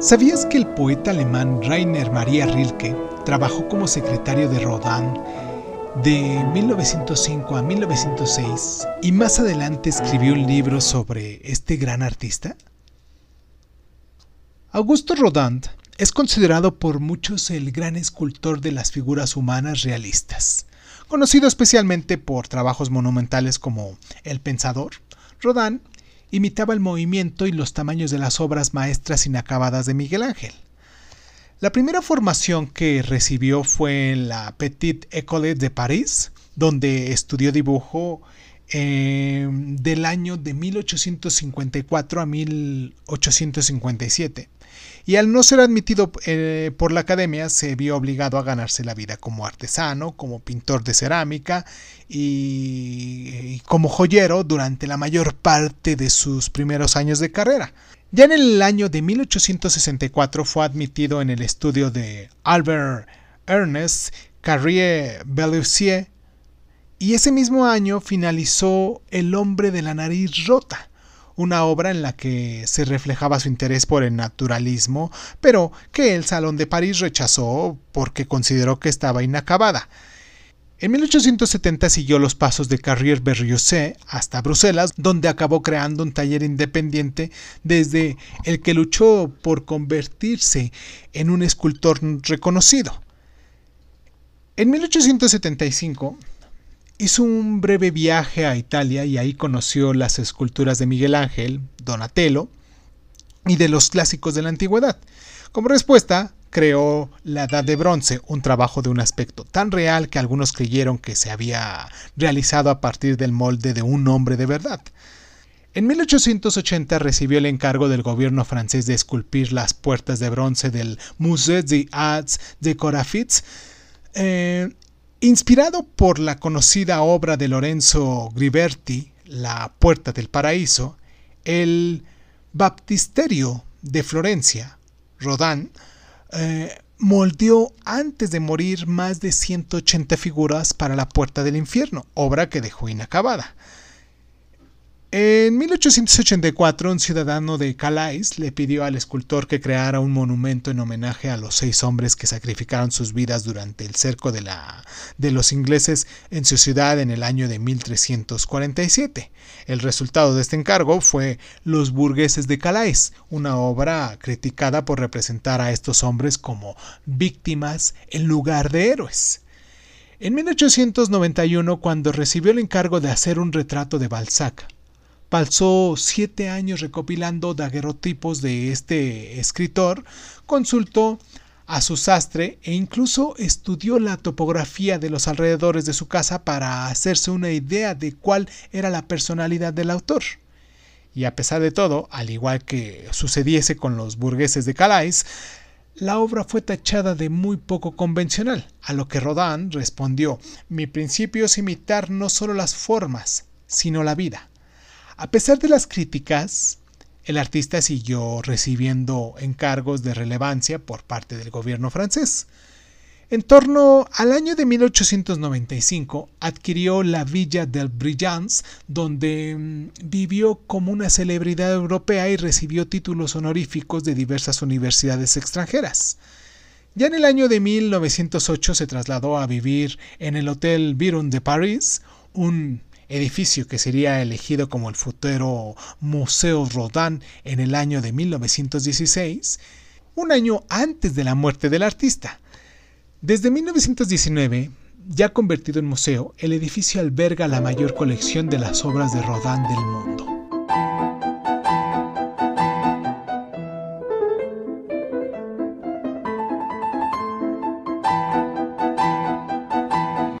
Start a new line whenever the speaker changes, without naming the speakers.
¿Sabías que el poeta alemán Rainer Maria Rilke trabajó como secretario de Rodin de 1905 a 1906 y más adelante escribió un libro sobre este gran artista? Augusto Rodin es considerado por muchos el gran escultor de las figuras humanas realistas. Conocido especialmente por trabajos monumentales como El Pensador, Rodin imitaba el movimiento y los tamaños de las obras maestras inacabadas de Miguel Ángel. La primera formación que recibió fue en la Petite École de París, donde estudió dibujo eh, del año de 1854 a 1857 y al no ser admitido eh, por la academia se vio obligado a ganarse la vida como artesano, como pintor de cerámica y, como joyero durante la mayor parte de sus primeros años de carrera. Ya en el año de 1864 fue admitido en el estudio de Albert Ernest Carrier Bellusier y ese mismo año finalizó El hombre de la nariz rota, una obra en la que se reflejaba su interés por el naturalismo, pero que el Salón de París rechazó porque consideró que estaba inacabada. En 1870 siguió los pasos de Carrier Berriosset hasta Bruselas, donde acabó creando un taller independiente desde el que luchó por convertirse en un escultor reconocido. En 1875 Hizo un breve viaje a Italia y ahí conoció las esculturas de Miguel Ángel, Donatello y de los clásicos de la antigüedad. Como respuesta, creó La Edad de Bronce, un trabajo de un aspecto tan real que algunos creyeron que se había realizado a partir del molde de un hombre de verdad. En 1880 recibió el encargo del gobierno francés de esculpir las puertas de bronce del Musée des Arts de Corafitz eh, Inspirado por la conocida obra de Lorenzo Griberti, La Puerta del Paraíso, el Baptisterio de Florencia, Rodin, eh, moldeó antes de morir más de 180 figuras para La Puerta del Infierno, obra que dejó inacabada. En 1884, un ciudadano de Calais le pidió al escultor que creara un monumento en homenaje a los seis hombres que sacrificaron sus vidas durante el cerco de, la, de los ingleses en su ciudad en el año de 1347. El resultado de este encargo fue Los burgueses de Calais, una obra criticada por representar a estos hombres como víctimas en lugar de héroes. En 1891, cuando recibió el encargo de hacer un retrato de Balzac, Pasó siete años recopilando daguerrotipos de este escritor, consultó a su sastre e incluso estudió la topografía de los alrededores de su casa para hacerse una idea de cuál era la personalidad del autor. Y a pesar de todo, al igual que sucediese con los burgueses de Calais, la obra fue tachada de muy poco convencional, a lo que Rodin respondió, mi principio es imitar no solo las formas, sino la vida. A pesar de las críticas, el artista siguió recibiendo encargos de relevancia por parte del gobierno francés. En torno al año de 1895 adquirió la Villa del Brillance, donde mm, vivió como una celebridad europea y recibió títulos honoríficos de diversas universidades extranjeras. Ya en el año de 1908 se trasladó a vivir en el Hotel Biron de París, un edificio que sería elegido como el futuro Museo Rodin en el año de 1916, un año antes de la muerte del artista. Desde 1919, ya convertido en museo, el edificio alberga la mayor colección de las obras de Rodin del mundo.